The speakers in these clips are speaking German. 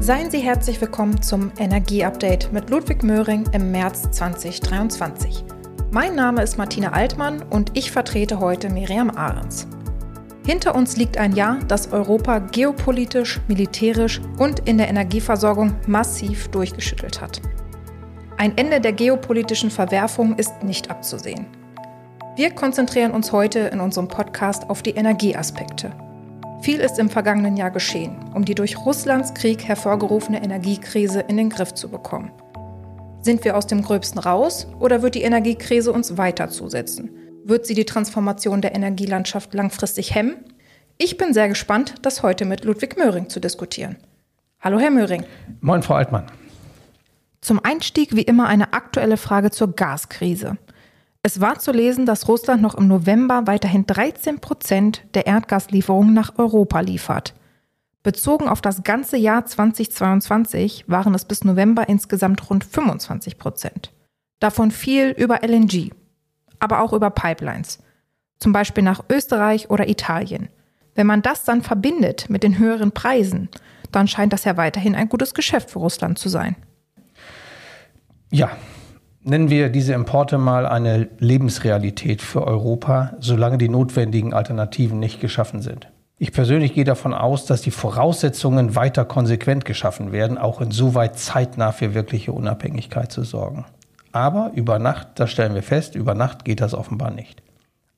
Seien Sie herzlich willkommen zum Energieupdate mit Ludwig Möhring im März 2023. Mein Name ist Martina Altmann und ich vertrete heute Miriam Ahrens. Hinter uns liegt ein Jahr, das Europa geopolitisch, militärisch und in der Energieversorgung massiv durchgeschüttelt hat. Ein Ende der geopolitischen Verwerfung ist nicht abzusehen. Wir konzentrieren uns heute in unserem Podcast auf die Energieaspekte. Viel ist im vergangenen Jahr geschehen, um die durch Russlands Krieg hervorgerufene Energiekrise in den Griff zu bekommen. Sind wir aus dem Gröbsten raus oder wird die Energiekrise uns weiter zusetzen? Wird sie die Transformation der Energielandschaft langfristig hemmen? Ich bin sehr gespannt, das heute mit Ludwig Möhring zu diskutieren. Hallo, Herr Möhring. Moin, Frau Altmann. Zum Einstieg wie immer eine aktuelle Frage zur Gaskrise. Es war zu lesen, dass Russland noch im November weiterhin 13 Prozent der Erdgaslieferungen nach Europa liefert. Bezogen auf das ganze Jahr 2022 waren es bis November insgesamt rund 25 Prozent. Davon viel über LNG, aber auch über Pipelines, zum Beispiel nach Österreich oder Italien. Wenn man das dann verbindet mit den höheren Preisen, dann scheint das ja weiterhin ein gutes Geschäft für Russland zu sein. Ja, Nennen wir diese Importe mal eine Lebensrealität für Europa, solange die notwendigen Alternativen nicht geschaffen sind. Ich persönlich gehe davon aus, dass die Voraussetzungen weiter konsequent geschaffen werden, auch insoweit zeitnah für wirkliche Unabhängigkeit zu sorgen. Aber über Nacht, das stellen wir fest, über Nacht geht das offenbar nicht.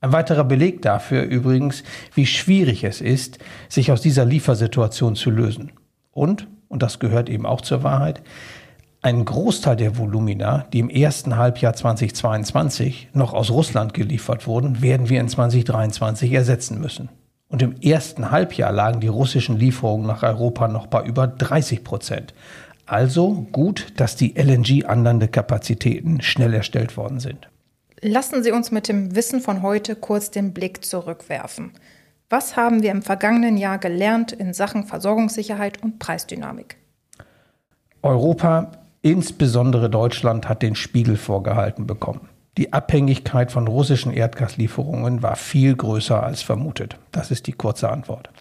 Ein weiterer Beleg dafür übrigens, wie schwierig es ist, sich aus dieser Liefersituation zu lösen. Und, und das gehört eben auch zur Wahrheit, einen Großteil der Volumina, die im ersten Halbjahr 2022 noch aus Russland geliefert wurden, werden wir in 2023 ersetzen müssen. Und im ersten Halbjahr lagen die russischen Lieferungen nach Europa noch bei über 30 Prozent. Also gut, dass die LNG-Anlandekapazitäten schnell erstellt worden sind. Lassen Sie uns mit dem Wissen von heute kurz den Blick zurückwerfen. Was haben wir im vergangenen Jahr gelernt in Sachen Versorgungssicherheit und Preisdynamik? Europa Insbesondere Deutschland hat den Spiegel vorgehalten bekommen. Die Abhängigkeit von russischen Erdgaslieferungen war viel größer als vermutet. Das ist die kurze Antwort.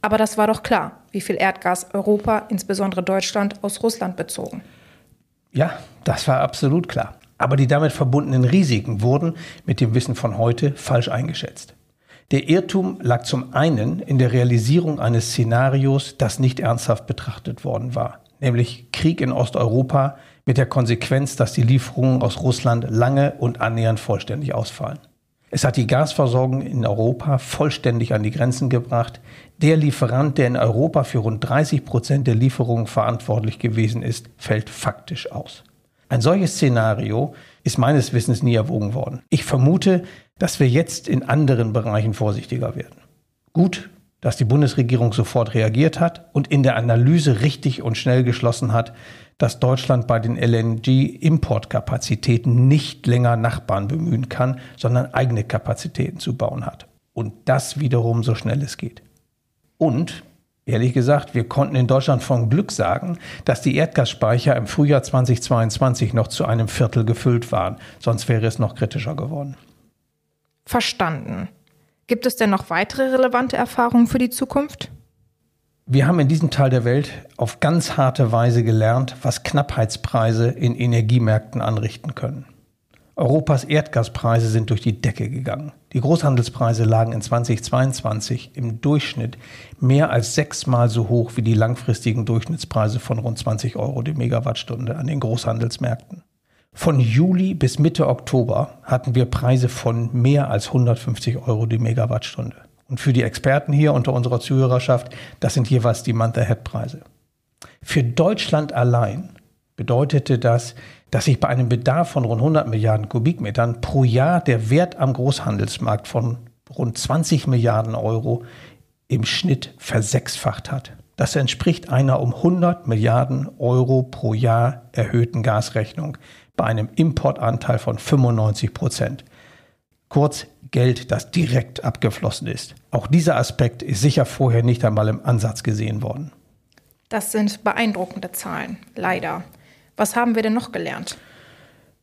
Aber das war doch klar, wie viel Erdgas Europa, insbesondere Deutschland, aus Russland bezogen. Ja, das war absolut klar. Aber die damit verbundenen Risiken wurden mit dem Wissen von heute falsch eingeschätzt. Der Irrtum lag zum einen in der Realisierung eines Szenarios, das nicht ernsthaft betrachtet worden war nämlich Krieg in Osteuropa mit der Konsequenz, dass die Lieferungen aus Russland lange und annähernd vollständig ausfallen. Es hat die Gasversorgung in Europa vollständig an die Grenzen gebracht. Der Lieferant, der in Europa für rund 30 Prozent der Lieferungen verantwortlich gewesen ist, fällt faktisch aus. Ein solches Szenario ist meines Wissens nie erwogen worden. Ich vermute, dass wir jetzt in anderen Bereichen vorsichtiger werden. Gut, dass die Bundesregierung sofort reagiert hat und in der Analyse richtig und schnell geschlossen hat, dass Deutschland bei den LNG-Importkapazitäten nicht länger Nachbarn bemühen kann, sondern eigene Kapazitäten zu bauen hat. Und das wiederum so schnell es geht. Und Ehrlich gesagt, wir konnten in Deutschland von Glück sagen, dass die Erdgasspeicher im Frühjahr 2022 noch zu einem Viertel gefüllt waren, sonst wäre es noch kritischer geworden. Verstanden. Gibt es denn noch weitere relevante Erfahrungen für die Zukunft? Wir haben in diesem Teil der Welt auf ganz harte Weise gelernt, was Knappheitspreise in Energiemärkten anrichten können. Europas Erdgaspreise sind durch die Decke gegangen. Die Großhandelspreise lagen in 2022 im Durchschnitt mehr als sechsmal so hoch wie die langfristigen Durchschnittspreise von rund 20 Euro die Megawattstunde an den Großhandelsmärkten. Von Juli bis Mitte Oktober hatten wir Preise von mehr als 150 Euro die Megawattstunde. Und für die Experten hier unter unserer Zuhörerschaft, das sind jeweils die Month-Ahead-Preise. Für Deutschland allein bedeutete das, dass sich bei einem Bedarf von rund 100 Milliarden Kubikmetern pro Jahr der Wert am Großhandelsmarkt von rund 20 Milliarden Euro im Schnitt versechsfacht hat. Das entspricht einer um 100 Milliarden Euro pro Jahr erhöhten Gasrechnung bei einem Importanteil von 95 Prozent. Kurz Geld, das direkt abgeflossen ist. Auch dieser Aspekt ist sicher vorher nicht einmal im Ansatz gesehen worden. Das sind beeindruckende Zahlen, leider. Was haben wir denn noch gelernt?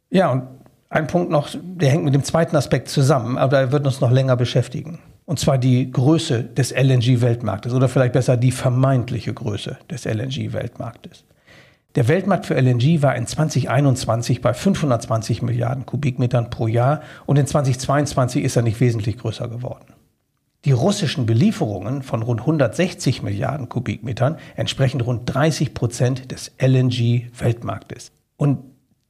Ja, und ein Punkt noch, der hängt mit dem zweiten Aspekt zusammen, aber er wird uns noch länger beschäftigen. Und zwar die Größe des LNG-Weltmarktes oder vielleicht besser die vermeintliche Größe des LNG-Weltmarktes. Der Weltmarkt für LNG war in 2021 bei 520 Milliarden Kubikmetern pro Jahr und in 2022 ist er nicht wesentlich größer geworden. Die russischen Belieferungen von rund 160 Milliarden Kubikmetern entsprechen rund 30 Prozent des LNG-Weltmarktes. Und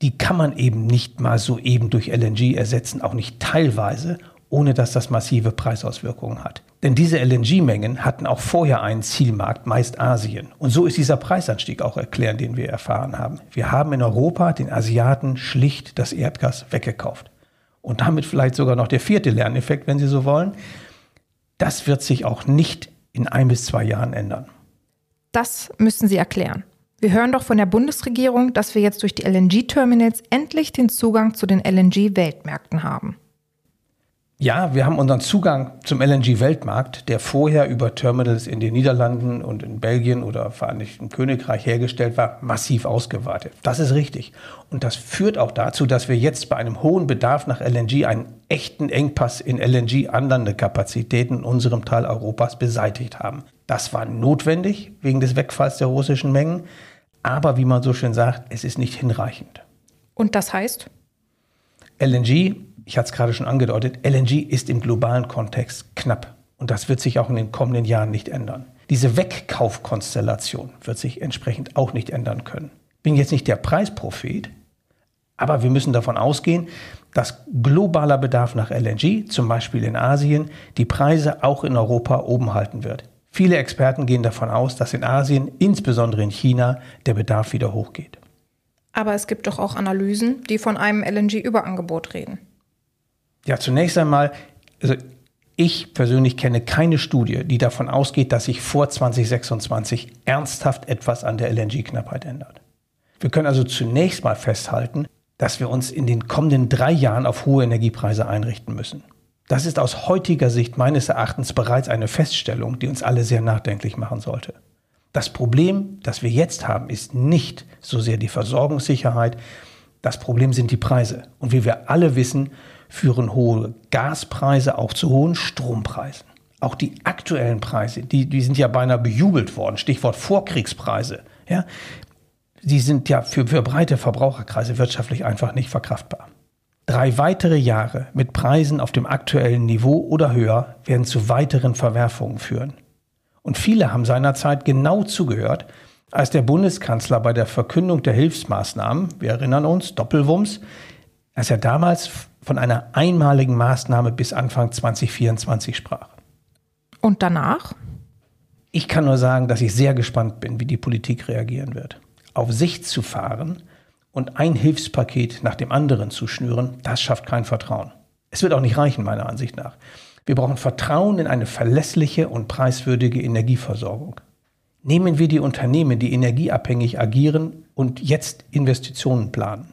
die kann man eben nicht mal so eben durch LNG ersetzen, auch nicht teilweise, ohne dass das massive Preisauswirkungen hat. Denn diese LNG-Mengen hatten auch vorher einen Zielmarkt, meist Asien. Und so ist dieser Preisanstieg auch erklären, den wir erfahren haben. Wir haben in Europa den Asiaten schlicht das Erdgas weggekauft. Und damit vielleicht sogar noch der vierte Lerneffekt, wenn Sie so wollen. Das wird sich auch nicht in ein bis zwei Jahren ändern. Das müssen Sie erklären. Wir hören doch von der Bundesregierung, dass wir jetzt durch die LNG-Terminals endlich den Zugang zu den LNG-Weltmärkten haben. Ja, wir haben unseren Zugang zum LNG-Weltmarkt, der vorher über Terminals in den Niederlanden und in Belgien oder Vereinigten Königreich hergestellt war, massiv ausgeweitet. Das ist richtig. Und das führt auch dazu, dass wir jetzt bei einem hohen Bedarf nach LNG einen echten Engpass in LNG-Anlandekapazitäten in unserem Teil Europas beseitigt haben. Das war notwendig wegen des Wegfalls der russischen Mengen. Aber wie man so schön sagt, es ist nicht hinreichend. Und das heißt? LNG ich hatte es gerade schon angedeutet, LNG ist im globalen Kontext knapp. Und das wird sich auch in den kommenden Jahren nicht ändern. Diese Wegkaufkonstellation wird sich entsprechend auch nicht ändern können. Bin jetzt nicht der Preisprophet, aber wir müssen davon ausgehen, dass globaler Bedarf nach LNG, zum Beispiel in Asien, die Preise auch in Europa oben halten wird. Viele Experten gehen davon aus, dass in Asien, insbesondere in China, der Bedarf wieder hochgeht. Aber es gibt doch auch Analysen, die von einem LNG-Überangebot reden. Ja, zunächst einmal, also ich persönlich kenne keine Studie, die davon ausgeht, dass sich vor 2026 ernsthaft etwas an der LNG-Knappheit ändert. Wir können also zunächst mal festhalten, dass wir uns in den kommenden drei Jahren auf hohe Energiepreise einrichten müssen. Das ist aus heutiger Sicht meines Erachtens bereits eine Feststellung, die uns alle sehr nachdenklich machen sollte. Das Problem, das wir jetzt haben, ist nicht so sehr die Versorgungssicherheit, das Problem sind die Preise. Und wie wir alle wissen, führen hohe Gaspreise auch zu hohen Strompreisen. Auch die aktuellen Preise, die, die sind ja beinahe bejubelt worden, Stichwort Vorkriegspreise. Ja, die sind ja für, für breite Verbraucherkreise wirtschaftlich einfach nicht verkraftbar. Drei weitere Jahre mit Preisen auf dem aktuellen Niveau oder höher werden zu weiteren Verwerfungen führen. Und viele haben seinerzeit genau zugehört, als der Bundeskanzler bei der Verkündung der Hilfsmaßnahmen, wir erinnern uns, Doppelwumms, als er damals von einer einmaligen Maßnahme bis Anfang 2024 sprach. Und danach? Ich kann nur sagen, dass ich sehr gespannt bin, wie die Politik reagieren wird. Auf Sicht zu fahren und ein Hilfspaket nach dem anderen zu schnüren, das schafft kein Vertrauen. Es wird auch nicht reichen, meiner Ansicht nach. Wir brauchen Vertrauen in eine verlässliche und preiswürdige Energieversorgung. Nehmen wir die Unternehmen, die energieabhängig agieren und jetzt Investitionen planen.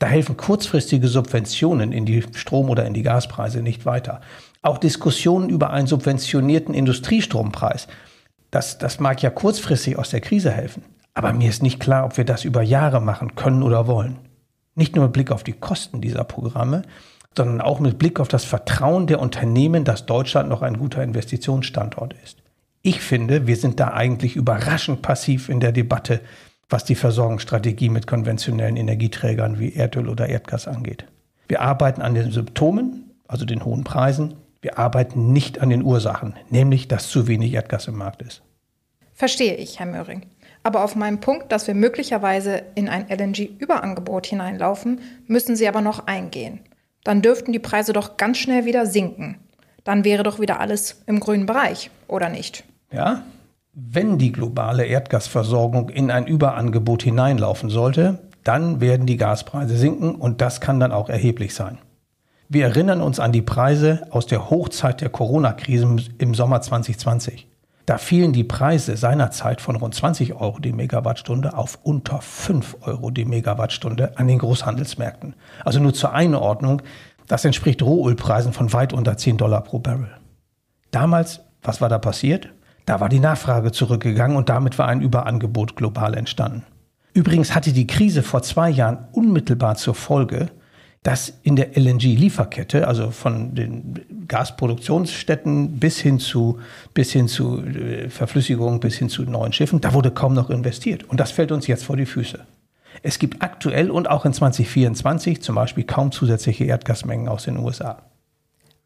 Da helfen kurzfristige Subventionen in die Strom- oder in die Gaspreise nicht weiter. Auch Diskussionen über einen subventionierten Industriestrompreis, das, das mag ja kurzfristig aus der Krise helfen. Aber mir ist nicht klar, ob wir das über Jahre machen können oder wollen. Nicht nur mit Blick auf die Kosten dieser Programme, sondern auch mit Blick auf das Vertrauen der Unternehmen, dass Deutschland noch ein guter Investitionsstandort ist. Ich finde, wir sind da eigentlich überraschend passiv in der Debatte was die Versorgungsstrategie mit konventionellen Energieträgern wie Erdöl oder Erdgas angeht. Wir arbeiten an den Symptomen, also den hohen Preisen. Wir arbeiten nicht an den Ursachen, nämlich dass zu wenig Erdgas im Markt ist. Verstehe ich, Herr Möhring. Aber auf meinen Punkt, dass wir möglicherweise in ein LNG-Überangebot hineinlaufen, müssen Sie aber noch eingehen. Dann dürften die Preise doch ganz schnell wieder sinken. Dann wäre doch wieder alles im grünen Bereich, oder nicht? Ja, wenn die globale Erdgasversorgung in ein Überangebot hineinlaufen sollte, dann werden die Gaspreise sinken und das kann dann auch erheblich sein. Wir erinnern uns an die Preise aus der Hochzeit der Corona-Krise im Sommer 2020. Da fielen die Preise seinerzeit von rund 20 Euro die Megawattstunde auf unter 5 Euro die Megawattstunde an den Großhandelsmärkten. Also nur zur Einordnung, das entspricht Rohölpreisen von weit unter 10 Dollar pro Barrel. Damals, was war da passiert? Da war die Nachfrage zurückgegangen und damit war ein Überangebot global entstanden. Übrigens hatte die Krise vor zwei Jahren unmittelbar zur Folge, dass in der LNG-Lieferkette, also von den Gasproduktionsstätten bis hin zu, bis hin zu äh, Verflüssigung, bis hin zu neuen Schiffen, da wurde kaum noch investiert. Und das fällt uns jetzt vor die Füße. Es gibt aktuell und auch in 2024 zum Beispiel kaum zusätzliche Erdgasmengen aus den USA.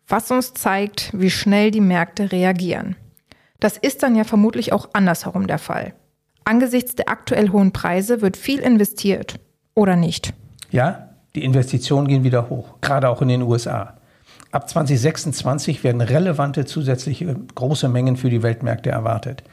Was uns zeigt, wie schnell die Märkte reagieren. Das ist dann ja vermutlich auch andersherum der Fall. Angesichts der aktuell hohen Preise wird viel investiert, oder nicht? Ja, die Investitionen gehen wieder hoch, gerade auch in den USA. Ab 2026 werden relevante zusätzliche große Mengen für die Weltmärkte erwartet.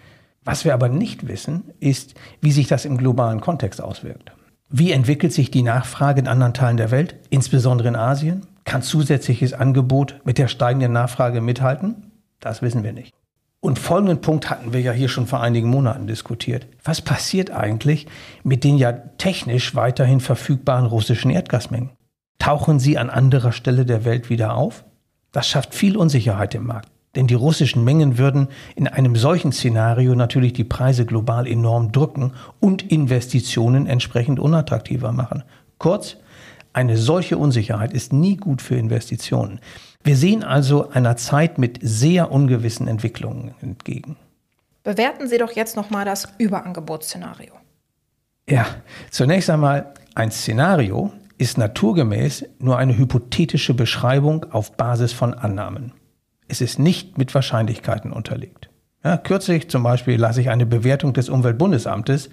Was wir aber nicht wissen, ist, wie sich das im globalen Kontext auswirkt. Wie entwickelt sich die Nachfrage in anderen Teilen der Welt, insbesondere in Asien? Kann zusätzliches Angebot mit der steigenden Nachfrage mithalten? Das wissen wir nicht. Und folgenden Punkt hatten wir ja hier schon vor einigen Monaten diskutiert. Was passiert eigentlich mit den ja technisch weiterhin verfügbaren russischen Erdgasmengen? Tauchen sie an anderer Stelle der Welt wieder auf? Das schafft viel Unsicherheit im Markt. Denn die russischen Mengen würden in einem solchen Szenario natürlich die Preise global enorm drücken und Investitionen entsprechend unattraktiver machen. Kurz, eine solche Unsicherheit ist nie gut für Investitionen. Wir sehen also einer Zeit mit sehr ungewissen Entwicklungen entgegen. Bewerten Sie doch jetzt nochmal das Überangebotsszenario. Ja, zunächst einmal ein Szenario ist naturgemäß nur eine hypothetische Beschreibung auf Basis von Annahmen. Es ist nicht mit Wahrscheinlichkeiten unterlegt. Ja, kürzlich zum Beispiel las ich eine Bewertung des Umweltbundesamtes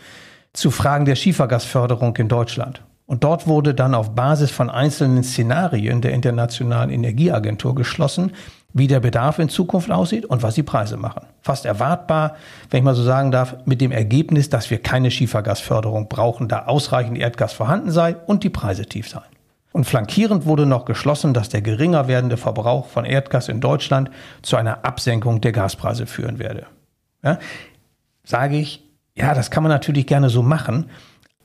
zu Fragen der Schiefergasförderung in Deutschland. Und dort wurde dann auf Basis von einzelnen Szenarien der Internationalen Energieagentur geschlossen, wie der Bedarf in Zukunft aussieht und was die Preise machen. Fast erwartbar, wenn ich mal so sagen darf, mit dem Ergebnis, dass wir keine Schiefergasförderung brauchen, da ausreichend Erdgas vorhanden sei und die Preise tief seien. Und flankierend wurde noch geschlossen, dass der geringer werdende Verbrauch von Erdgas in Deutschland zu einer Absenkung der Gaspreise führen werde. Ja, sage ich, ja, das kann man natürlich gerne so machen,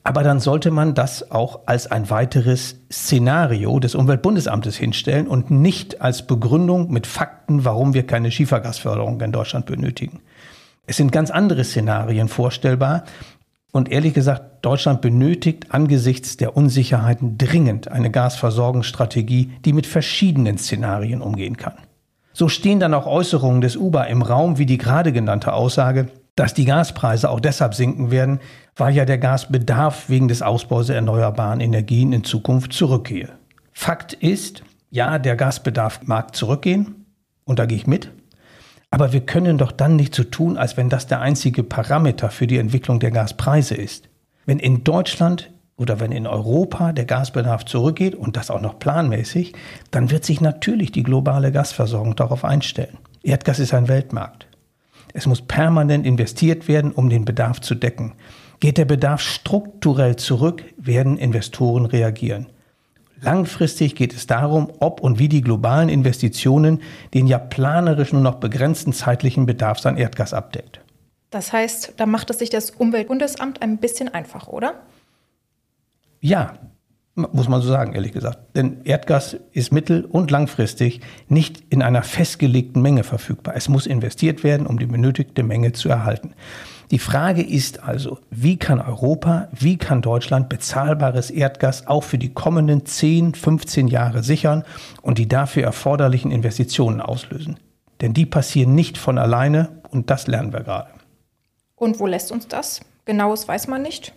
aber dann sollte man das auch als ein weiteres Szenario des Umweltbundesamtes hinstellen und nicht als Begründung mit Fakten, warum wir keine Schiefergasförderung in Deutschland benötigen. Es sind ganz andere Szenarien vorstellbar. Und ehrlich gesagt, Deutschland benötigt angesichts der Unsicherheiten dringend eine Gasversorgungsstrategie, die mit verschiedenen Szenarien umgehen kann. So stehen dann auch Äußerungen des UBA im Raum, wie die gerade genannte Aussage, dass die Gaspreise auch deshalb sinken werden, weil ja der Gasbedarf wegen des Ausbaus der erneuerbaren Energien in Zukunft zurückgehe. Fakt ist, ja, der Gasbedarf mag zurückgehen, und da gehe ich mit, aber wir können doch dann nicht so tun, als wenn das der einzige Parameter für die Entwicklung der Gaspreise ist. Wenn in Deutschland oder wenn in Europa der Gasbedarf zurückgeht und das auch noch planmäßig, dann wird sich natürlich die globale Gasversorgung darauf einstellen. Erdgas ist ein Weltmarkt. Es muss permanent investiert werden, um den Bedarf zu decken. Geht der Bedarf strukturell zurück, werden Investoren reagieren. Langfristig geht es darum, ob und wie die globalen Investitionen den ja planerisch nur noch begrenzten zeitlichen Bedarf an Erdgas abdeckt. Das heißt, da macht es sich das Umweltbundesamt ein bisschen einfach, oder? Ja, muss man so sagen, ehrlich gesagt. Denn Erdgas ist mittel- und langfristig nicht in einer festgelegten Menge verfügbar. Es muss investiert werden, um die benötigte Menge zu erhalten. Die Frage ist also, wie kann Europa, wie kann Deutschland bezahlbares Erdgas auch für die kommenden 10, 15 Jahre sichern und die dafür erforderlichen Investitionen auslösen? Denn die passieren nicht von alleine und das lernen wir gerade. Und wo lässt uns das? Genaues weiß man nicht.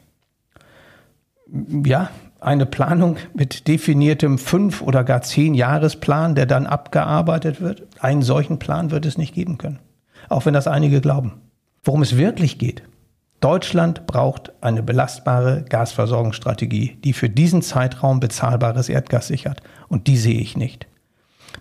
Ja, eine Planung mit definiertem fünf oder gar zehn Jahresplan, der dann abgearbeitet wird. Einen solchen Plan wird es nicht geben können. Auch wenn das einige glauben. Worum es wirklich geht. Deutschland braucht eine belastbare Gasversorgungsstrategie, die für diesen Zeitraum bezahlbares Erdgas sichert. Und die sehe ich nicht.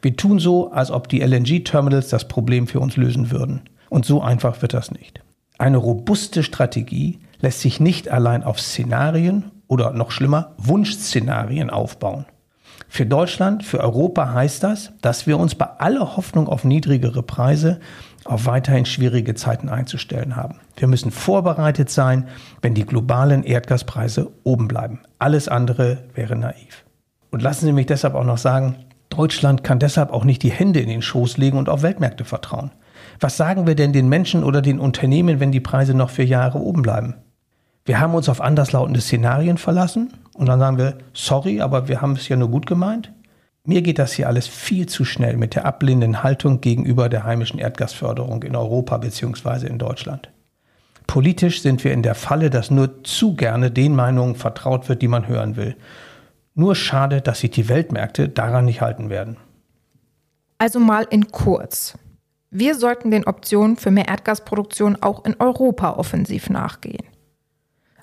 Wir tun so, als ob die LNG-Terminals das Problem für uns lösen würden. Und so einfach wird das nicht. Eine robuste Strategie lässt sich nicht allein auf Szenarien oder noch schlimmer Wunschszenarien aufbauen. Für Deutschland, für Europa heißt das, dass wir uns bei aller Hoffnung auf niedrigere Preise auf weiterhin schwierige Zeiten einzustellen haben. Wir müssen vorbereitet sein, wenn die globalen Erdgaspreise oben bleiben. Alles andere wäre naiv. Und lassen Sie mich deshalb auch noch sagen, Deutschland kann deshalb auch nicht die Hände in den Schoß legen und auf Weltmärkte vertrauen. Was sagen wir denn den Menschen oder den Unternehmen, wenn die Preise noch für Jahre oben bleiben? Wir haben uns auf anderslautende Szenarien verlassen und dann sagen wir, sorry, aber wir haben es ja nur gut gemeint. Mir geht das hier alles viel zu schnell mit der ablehnenden Haltung gegenüber der heimischen Erdgasförderung in Europa bzw. in Deutschland. Politisch sind wir in der Falle, dass nur zu gerne den Meinungen vertraut wird, die man hören will. Nur schade, dass sich die Weltmärkte daran nicht halten werden. Also mal in kurz. Wir sollten den Optionen für mehr Erdgasproduktion auch in Europa offensiv nachgehen.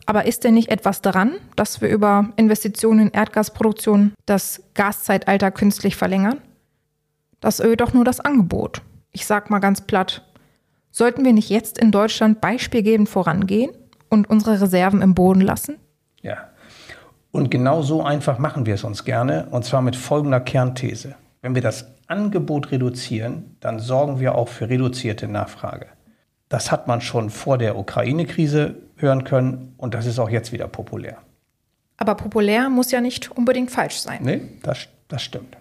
Aber ist denn nicht etwas daran, dass wir über Investitionen in Erdgasproduktion das Gaszeitalter künstlich verlängern? Das erhöht doch nur das Angebot. Ich sag mal ganz platt. Sollten wir nicht jetzt in Deutschland beispielgebend vorangehen und unsere Reserven im Boden lassen? Ja. Und genau so einfach machen wir es uns gerne, und zwar mit folgender Kernthese. Wenn wir das Angebot reduzieren, dann sorgen wir auch für reduzierte Nachfrage. Das hat man schon vor der Ukraine-Krise hören können und das ist auch jetzt wieder populär. Aber populär muss ja nicht unbedingt falsch sein. Nee, das, das stimmt.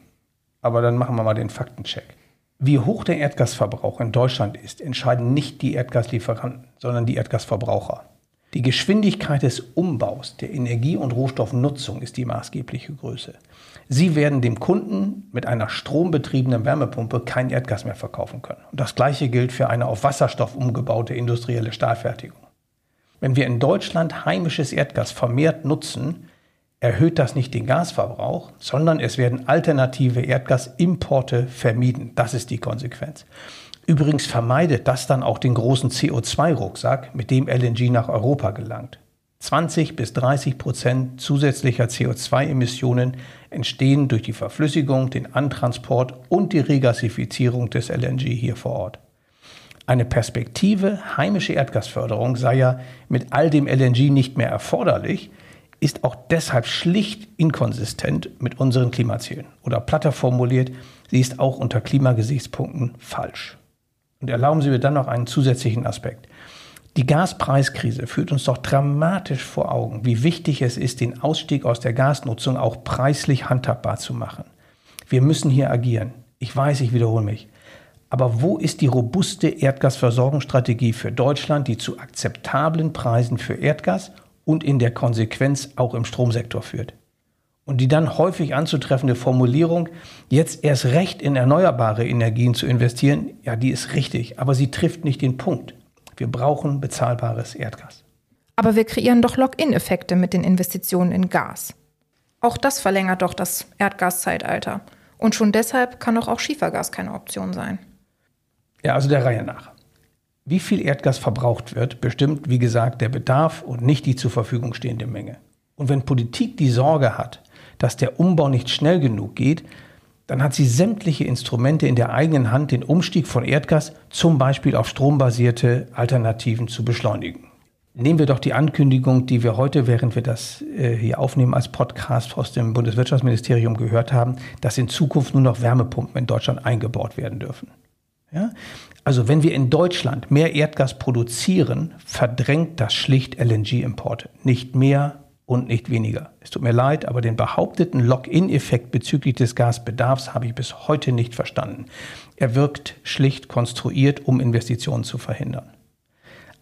Aber dann machen wir mal den Faktencheck. Wie hoch der Erdgasverbrauch in Deutschland ist, entscheiden nicht die Erdgaslieferanten, sondern die Erdgasverbraucher. Die Geschwindigkeit des Umbaus der Energie- und Rohstoffnutzung ist die maßgebliche Größe. Sie werden dem Kunden mit einer strombetriebenen Wärmepumpe kein Erdgas mehr verkaufen können. Und das Gleiche gilt für eine auf Wasserstoff umgebaute industrielle Stahlfertigung. Wenn wir in Deutschland heimisches Erdgas vermehrt nutzen, erhöht das nicht den Gasverbrauch, sondern es werden alternative Erdgasimporte vermieden. Das ist die Konsequenz. Übrigens vermeidet das dann auch den großen CO2-Rucksack, mit dem LNG nach Europa gelangt. 20 bis 30 Prozent zusätzlicher CO2-Emissionen entstehen durch die Verflüssigung, den Antransport und die Regasifizierung des LNG hier vor Ort. Eine Perspektive heimische Erdgasförderung sei ja mit all dem LNG nicht mehr erforderlich, ist auch deshalb schlicht inkonsistent mit unseren Klimazielen. Oder platter formuliert, sie ist auch unter Klimagesichtspunkten falsch. Und erlauben Sie mir dann noch einen zusätzlichen Aspekt. Die Gaspreiskrise führt uns doch dramatisch vor Augen, wie wichtig es ist, den Ausstieg aus der Gasnutzung auch preislich handhabbar zu machen. Wir müssen hier agieren. Ich weiß, ich wiederhole mich. Aber wo ist die robuste Erdgasversorgungsstrategie für Deutschland, die zu akzeptablen Preisen für Erdgas und in der Konsequenz auch im Stromsektor führt? Und die dann häufig anzutreffende Formulierung, jetzt erst recht in erneuerbare Energien zu investieren, ja, die ist richtig, aber sie trifft nicht den Punkt. Wir brauchen bezahlbares Erdgas. Aber wir kreieren doch Lock-in-Effekte mit den Investitionen in Gas. Auch das verlängert doch das Erdgaszeitalter. Und schon deshalb kann doch auch Schiefergas keine Option sein. Ja, also der Reihe nach. Wie viel Erdgas verbraucht wird, bestimmt, wie gesagt, der Bedarf und nicht die zur Verfügung stehende Menge. Und wenn Politik die Sorge hat, dass der Umbau nicht schnell genug geht, dann hat sie sämtliche Instrumente in der eigenen Hand, den Umstieg von Erdgas zum Beispiel auf strombasierte Alternativen zu beschleunigen. Nehmen wir doch die Ankündigung, die wir heute, während wir das äh, hier aufnehmen, als Podcast aus dem Bundeswirtschaftsministerium gehört haben, dass in Zukunft nur noch Wärmepumpen in Deutschland eingebaut werden dürfen. Ja? Also wenn wir in Deutschland mehr Erdgas produzieren, verdrängt das schlicht LNG-Importe. Nicht mehr und nicht weniger. Es tut mir leid, aber den behaupteten Lock-in-Effekt bezüglich des Gasbedarfs habe ich bis heute nicht verstanden. Er wirkt schlicht konstruiert, um Investitionen zu verhindern.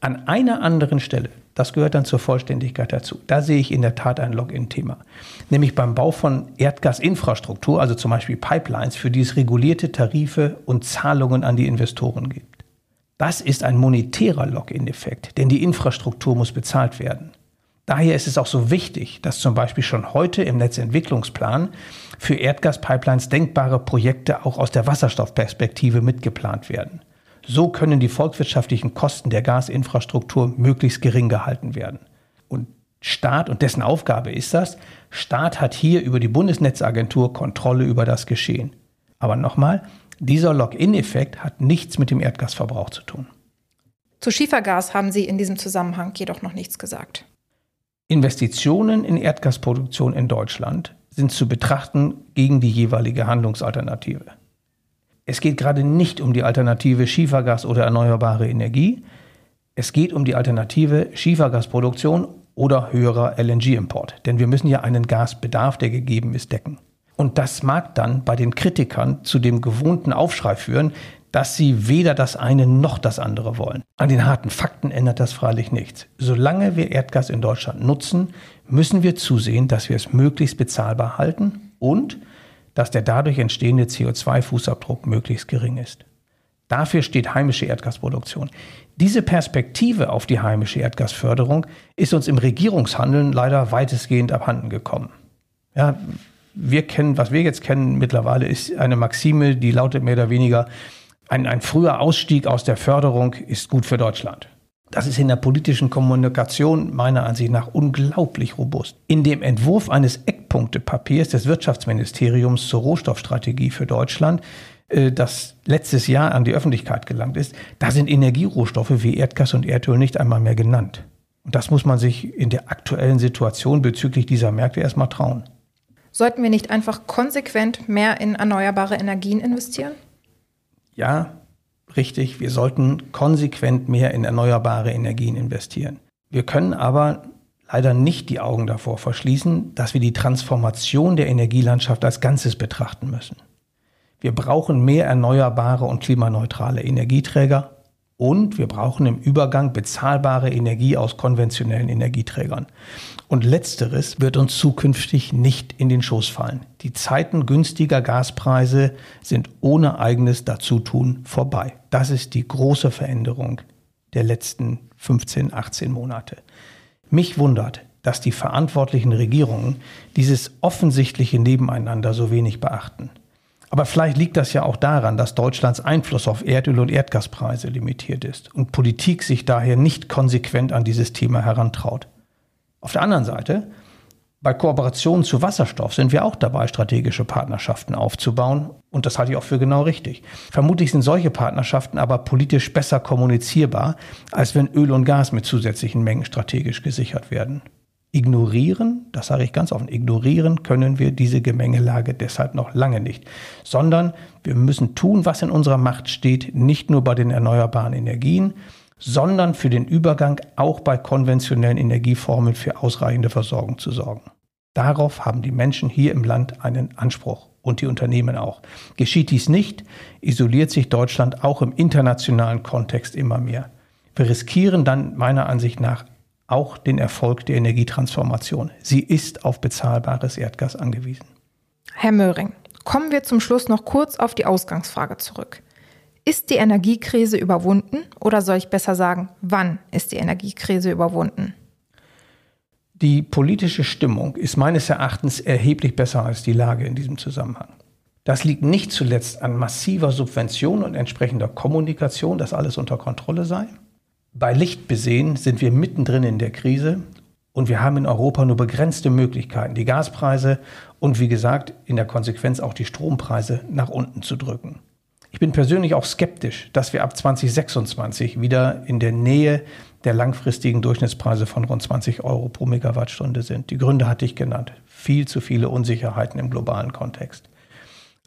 An einer anderen Stelle, das gehört dann zur Vollständigkeit dazu, da sehe ich in der Tat ein Login-Thema. Nämlich beim Bau von Erdgasinfrastruktur, also zum Beispiel Pipelines, für die es regulierte Tarife und Zahlungen an die Investoren gibt. Das ist ein monetärer Login-Effekt, denn die Infrastruktur muss bezahlt werden. Daher ist es auch so wichtig, dass zum Beispiel schon heute im Netzentwicklungsplan für Erdgaspipelines denkbare Projekte auch aus der Wasserstoffperspektive mitgeplant werden. So können die volkswirtschaftlichen Kosten der Gasinfrastruktur möglichst gering gehalten werden. Und Staat und dessen Aufgabe ist das, Staat hat hier über die Bundesnetzagentur Kontrolle über das Geschehen. Aber nochmal, dieser Lock-in-Effekt hat nichts mit dem Erdgasverbrauch zu tun. Zu Schiefergas haben Sie in diesem Zusammenhang jedoch noch nichts gesagt. Investitionen in Erdgasproduktion in Deutschland sind zu betrachten gegen die jeweilige Handlungsalternative. Es geht gerade nicht um die Alternative Schiefergas oder erneuerbare Energie. Es geht um die Alternative Schiefergasproduktion oder höherer LNG-Import. Denn wir müssen ja einen Gasbedarf, der gegeben ist, decken. Und das mag dann bei den Kritikern zu dem gewohnten Aufschrei führen, dass sie weder das eine noch das andere wollen. An den harten Fakten ändert das freilich nichts. Solange wir Erdgas in Deutschland nutzen, müssen wir zusehen, dass wir es möglichst bezahlbar halten und dass der dadurch entstehende CO2-Fußabdruck möglichst gering ist. Dafür steht heimische Erdgasproduktion. Diese Perspektive auf die heimische Erdgasförderung ist uns im Regierungshandeln leider weitestgehend abhanden gekommen. Ja, wir kennen, was wir jetzt kennen mittlerweile, ist eine Maxime, die lautet mehr oder weniger, ein, ein früher Ausstieg aus der Förderung ist gut für Deutschland. Das ist in der politischen Kommunikation meiner Ansicht nach unglaublich robust. In dem Entwurf eines Eckpunktepapiers des Wirtschaftsministeriums zur Rohstoffstrategie für Deutschland, äh, das letztes Jahr an die Öffentlichkeit gelangt ist, da sind Energierohstoffe wie Erdgas und Erdöl nicht einmal mehr genannt. Und das muss man sich in der aktuellen Situation bezüglich dieser Märkte erstmal trauen. Sollten wir nicht einfach konsequent mehr in erneuerbare Energien investieren? Ja, richtig. Wir sollten konsequent mehr in erneuerbare Energien investieren. Wir können aber leider nicht die Augen davor verschließen, dass wir die Transformation der Energielandschaft als Ganzes betrachten müssen. Wir brauchen mehr erneuerbare und klimaneutrale Energieträger und wir brauchen im Übergang bezahlbare Energie aus konventionellen Energieträgern. Und letzteres wird uns zukünftig nicht in den Schoß fallen. Die Zeiten günstiger Gaspreise sind ohne eigenes Dazutun vorbei. Das ist die große Veränderung der letzten 15, 18 Monate. Mich wundert, dass die verantwortlichen Regierungen dieses offensichtliche Nebeneinander so wenig beachten. Aber vielleicht liegt das ja auch daran, dass Deutschlands Einfluss auf Erdöl- und Erdgaspreise limitiert ist und Politik sich daher nicht konsequent an dieses Thema herantraut. Auf der anderen Seite, bei Kooperationen zu Wasserstoff sind wir auch dabei, strategische Partnerschaften aufzubauen. Und das halte ich auch für genau richtig. Vermutlich sind solche Partnerschaften aber politisch besser kommunizierbar, als wenn Öl und Gas mit zusätzlichen Mengen strategisch gesichert werden. Ignorieren, das sage ich ganz offen, ignorieren können wir diese Gemengelage deshalb noch lange nicht, sondern wir müssen tun, was in unserer Macht steht, nicht nur bei den erneuerbaren Energien, sondern für den Übergang auch bei konventionellen Energieformen für ausreichende Versorgung zu sorgen. Darauf haben die Menschen hier im Land einen Anspruch und die Unternehmen auch. Geschieht dies nicht, isoliert sich Deutschland auch im internationalen Kontext immer mehr. Wir riskieren dann meiner Ansicht nach auch den Erfolg der Energietransformation. Sie ist auf bezahlbares Erdgas angewiesen. Herr Möhring, kommen wir zum Schluss noch kurz auf die Ausgangsfrage zurück. Ist die Energiekrise überwunden oder soll ich besser sagen, wann ist die Energiekrise überwunden? Die politische Stimmung ist meines Erachtens erheblich besser als die Lage in diesem Zusammenhang. Das liegt nicht zuletzt an massiver Subvention und entsprechender Kommunikation, dass alles unter Kontrolle sei. Bei Licht besehen sind wir mittendrin in der Krise und wir haben in Europa nur begrenzte Möglichkeiten, die Gaspreise und wie gesagt in der Konsequenz auch die Strompreise nach unten zu drücken. Ich bin persönlich auch skeptisch, dass wir ab 2026 wieder in der Nähe der langfristigen Durchschnittspreise von rund 20 Euro pro Megawattstunde sind. Die Gründe hatte ich genannt. Viel zu viele Unsicherheiten im globalen Kontext.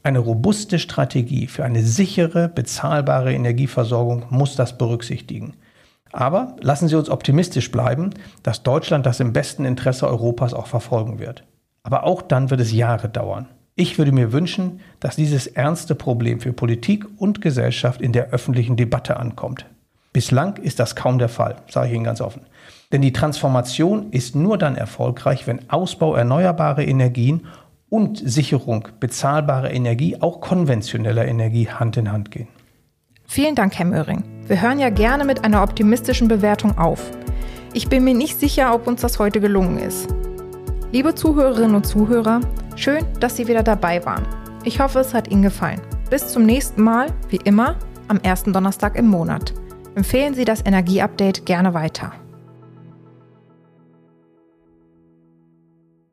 Eine robuste Strategie für eine sichere, bezahlbare Energieversorgung muss das berücksichtigen. Aber lassen Sie uns optimistisch bleiben, dass Deutschland das im besten Interesse Europas auch verfolgen wird. Aber auch dann wird es Jahre dauern. Ich würde mir wünschen, dass dieses ernste Problem für Politik und Gesellschaft in der öffentlichen Debatte ankommt. Bislang ist das kaum der Fall, sage ich Ihnen ganz offen. Denn die Transformation ist nur dann erfolgreich, wenn Ausbau erneuerbarer Energien und Sicherung bezahlbarer Energie, auch konventioneller Energie, Hand in Hand gehen. Vielen Dank, Herr Möhring. Wir hören ja gerne mit einer optimistischen Bewertung auf. Ich bin mir nicht sicher, ob uns das heute gelungen ist. Liebe Zuhörerinnen und Zuhörer, schön, dass Sie wieder dabei waren. Ich hoffe, es hat Ihnen gefallen. Bis zum nächsten Mal, wie immer, am ersten Donnerstag im Monat. Empfehlen Sie das Energieupdate gerne weiter.